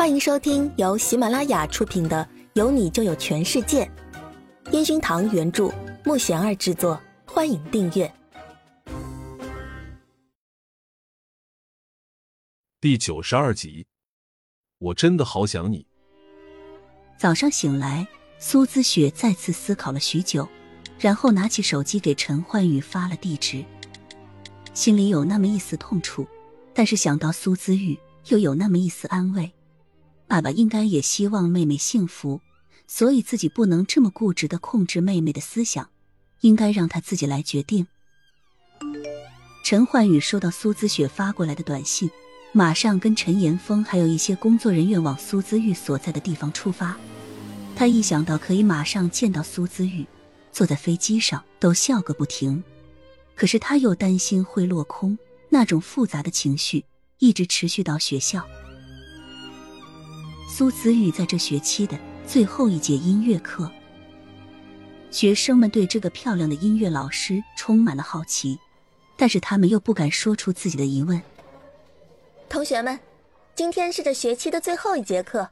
欢迎收听由喜马拉雅出品的《有你就有全世界》，烟熏堂原著，木贤儿制作。欢迎订阅第九十二集。我真的好想你。早上醒来，苏姿雪再次思考了许久，然后拿起手机给陈焕宇发了地址。心里有那么一丝痛楚，但是想到苏姿玉，又有那么一丝安慰。爸爸应该也希望妹妹幸福，所以自己不能这么固执的控制妹妹的思想，应该让她自己来决定。陈焕宇收到苏姿雪发过来的短信，马上跟陈岩峰还有一些工作人员往苏姿玉所在的地方出发。他一想到可以马上见到苏姿玉，坐在飞机上都笑个不停。可是他又担心会落空，那种复杂的情绪一直持续到学校。苏子宇在这学期的最后一节音乐课，学生们对这个漂亮的音乐老师充满了好奇，但是他们又不敢说出自己的疑问。同学们，今天是这学期的最后一节课，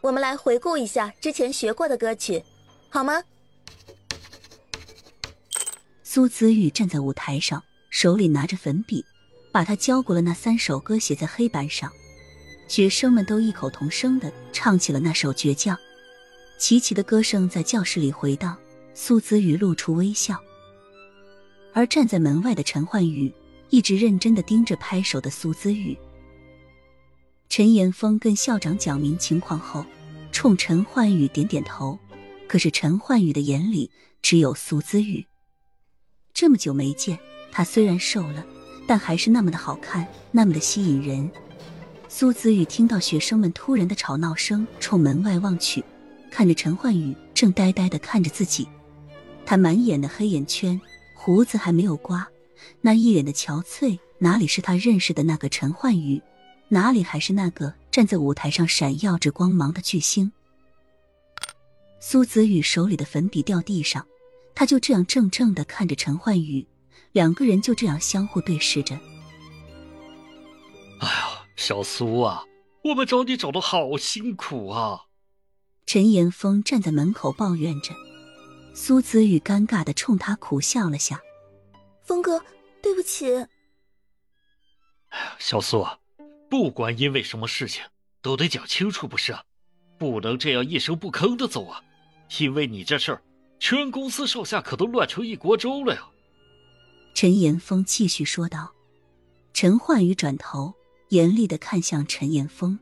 我们来回顾一下之前学过的歌曲，好吗？苏子玉站在舞台上，手里拿着粉笔，把他教过了那三首歌写在黑板上。学生们都异口同声的唱起了那首倔强，齐齐的歌声在教室里回荡。苏子宇露出微笑，而站在门外的陈焕宇一直认真的盯着拍手的苏子宇。陈岩峰跟校长讲明情况后，冲陈焕宇点点头，可是陈焕宇的眼里只有苏子宇。这么久没见，他虽然瘦了，但还是那么的好看，那么的吸引人。苏子宇听到学生们突然的吵闹声，冲门外望去，看着陈焕宇正呆呆的看着自己。他满眼的黑眼圈，胡子还没有刮，那一脸的憔悴，哪里是他认识的那个陈焕宇？哪里还是那个站在舞台上闪耀着光芒的巨星？苏子宇手里的粉笔掉地上，他就这样怔怔的看着陈焕宇，两个人就这样相互对视着。哎呀！小苏啊，我们找你找的好辛苦啊！陈岩峰站在门口抱怨着，苏子宇尴尬的冲他苦笑了下：“峰哥，对不起。”哎呀，小苏啊，不管因为什么事情，都得讲清楚，不是？不能这样一声不吭的走啊！因为你这事儿，全公司上下可都乱成一锅粥了呀！陈岩峰继续说道。陈焕宇转头。严厉的看向陈岩峰，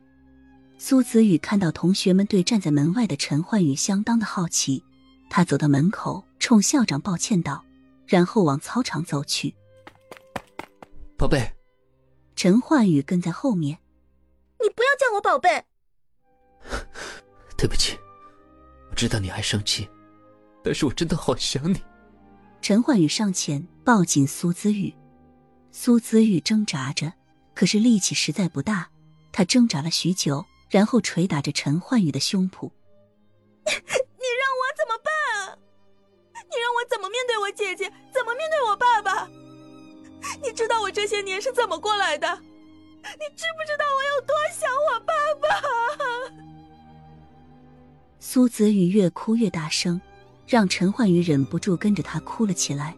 苏子宇看到同学们对站在门外的陈焕宇相当的好奇，他走到门口，冲校长抱歉道，然后往操场走去。宝贝，陈焕宇跟在后面。你不要叫我宝贝。对不起，我知道你还生气，但是我真的好想你。陈焕宇上前抱紧苏子宇，苏子宇挣扎着。可是力气实在不大，他挣扎了许久，然后捶打着陈焕宇的胸脯。你让我怎么办？你让我怎么面对我姐姐？怎么面对我爸爸？你知道我这些年是怎么过来的？你知不知道我有多想我爸爸？苏子宇越哭越大声，让陈焕宇忍不住跟着他哭了起来。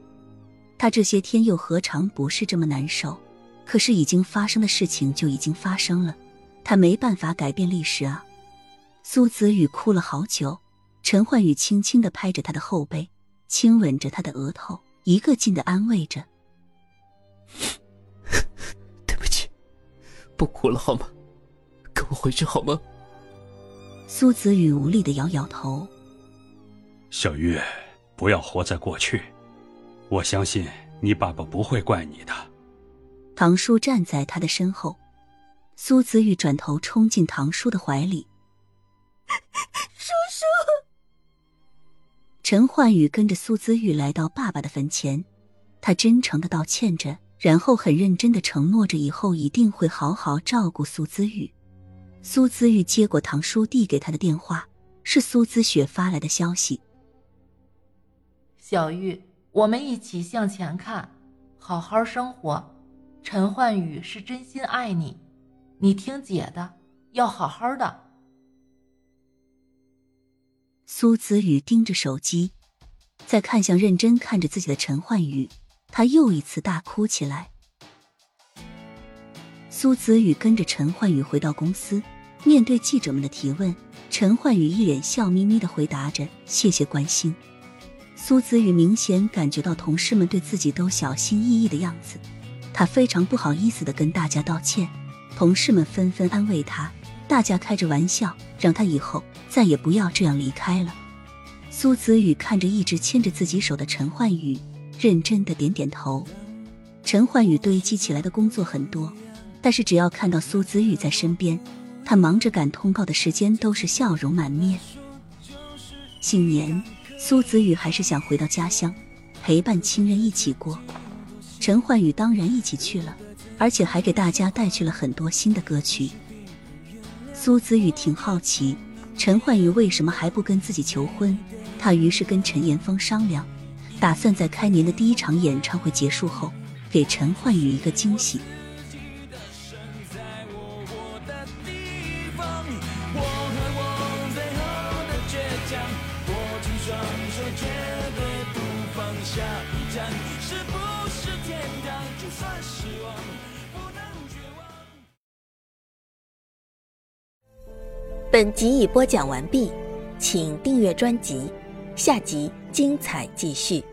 他这些天又何尝不是这么难受？可是已经发生的事情就已经发生了，他没办法改变历史啊！苏子宇哭了好久，陈焕宇轻轻的拍着他的后背，亲吻着他的额头，一个劲的安慰着：“ 对不起，不哭了好吗？跟我回去好吗？”苏子宇无力的摇摇头：“小玉，不要活在过去，我相信你爸爸不会怪你的。”唐叔站在他的身后，苏子玉转头冲进唐叔的怀里。叔叔，陈焕宇跟着苏子玉来到爸爸的坟前，他真诚的道歉着，然后很认真的承诺着以后一定会好好照顾苏子玉。苏子玉接过唐叔递给他的电话，是苏子雪发来的消息：“小玉，我们一起向前看，好好生活。”陈焕宇是真心爱你，你听姐的，要好好的。苏子宇盯着手机，再看向认真看着自己的陈焕宇，他又一次大哭起来。苏子宇跟着陈焕宇回到公司，面对记者们的提问，陈焕宇一脸笑眯眯的回答着：“谢谢关心。”苏子宇明显感觉到同事们对自己都小心翼翼的样子，他非常不好意思的跟大家道歉。同事们纷纷安慰他，大家开着玩笑，让他以后再也不要这样离开了。苏子宇看着一直牵着自己手的陈焕宇，认真的点点头。陈焕宇堆积起来的工作很多，但是只要看到苏子宇在身边，他忙着赶通告的时间都是笑容满面。新年。苏子宇还是想回到家乡，陪伴亲人一起过。陈焕宇当然一起去了，而且还给大家带去了很多新的歌曲。苏子宇挺好奇，陈焕宇为什么还不跟自己求婚？他于是跟陈岩峰商量，打算在开年的第一场演唱会结束后，给陈焕宇一个惊喜。就算失望本集已播讲完毕，请订阅专辑，下集精彩继续。